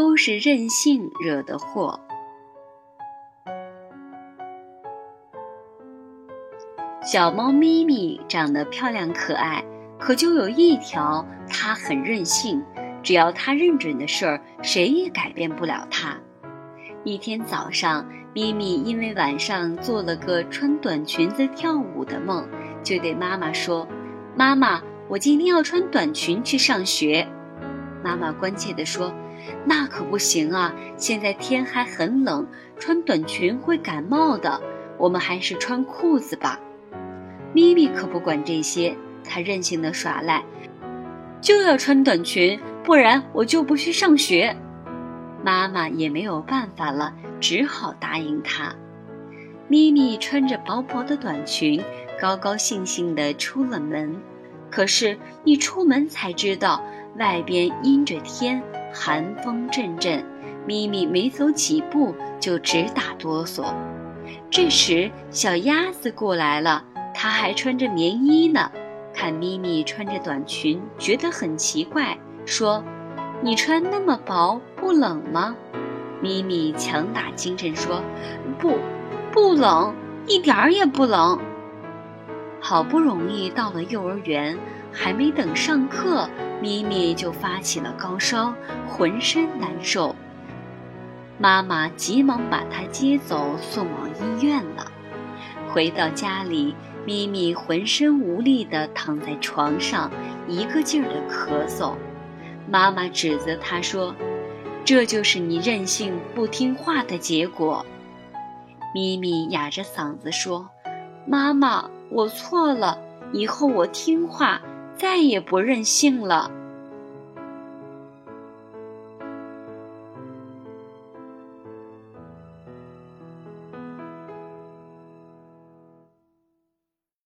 都是任性惹的祸。小猫咪咪长得漂亮可爱，可就有一条，它很任性。只要它认准的事儿，谁也改变不了它。一天早上，咪咪因为晚上做了个穿短裙子跳舞的梦，就对妈妈说：“妈妈，我今天要穿短裙去上学。”妈妈关切地说：“那可不行啊，现在天还很冷，穿短裙会感冒的。我们还是穿裤子吧。”咪咪可不管这些，它任性的耍赖，就要穿短裙，不然我就不去上学。妈妈也没有办法了，只好答应他。咪咪穿着薄薄的短裙，高高兴兴地出了门。可是，一出门才知道外边阴着天，寒风阵阵。咪咪没走几步就直打哆嗦。这时，小鸭子过来了，它还穿着棉衣呢。看咪咪穿着短裙，觉得很奇怪，说。你穿那么薄，不冷吗？咪咪强打精神说：“不，不冷，一点儿也不冷。”好不容易到了幼儿园，还没等上课，咪咪就发起了高烧，浑身难受。妈妈急忙把她接走，送往医院了。回到家里，咪咪浑身无力地躺在床上，一个劲儿地咳嗽。妈妈指责他说：“这就是你任性不听话的结果。”咪咪哑着嗓子说：“妈妈，我错了，以后我听话，再也不任性了。”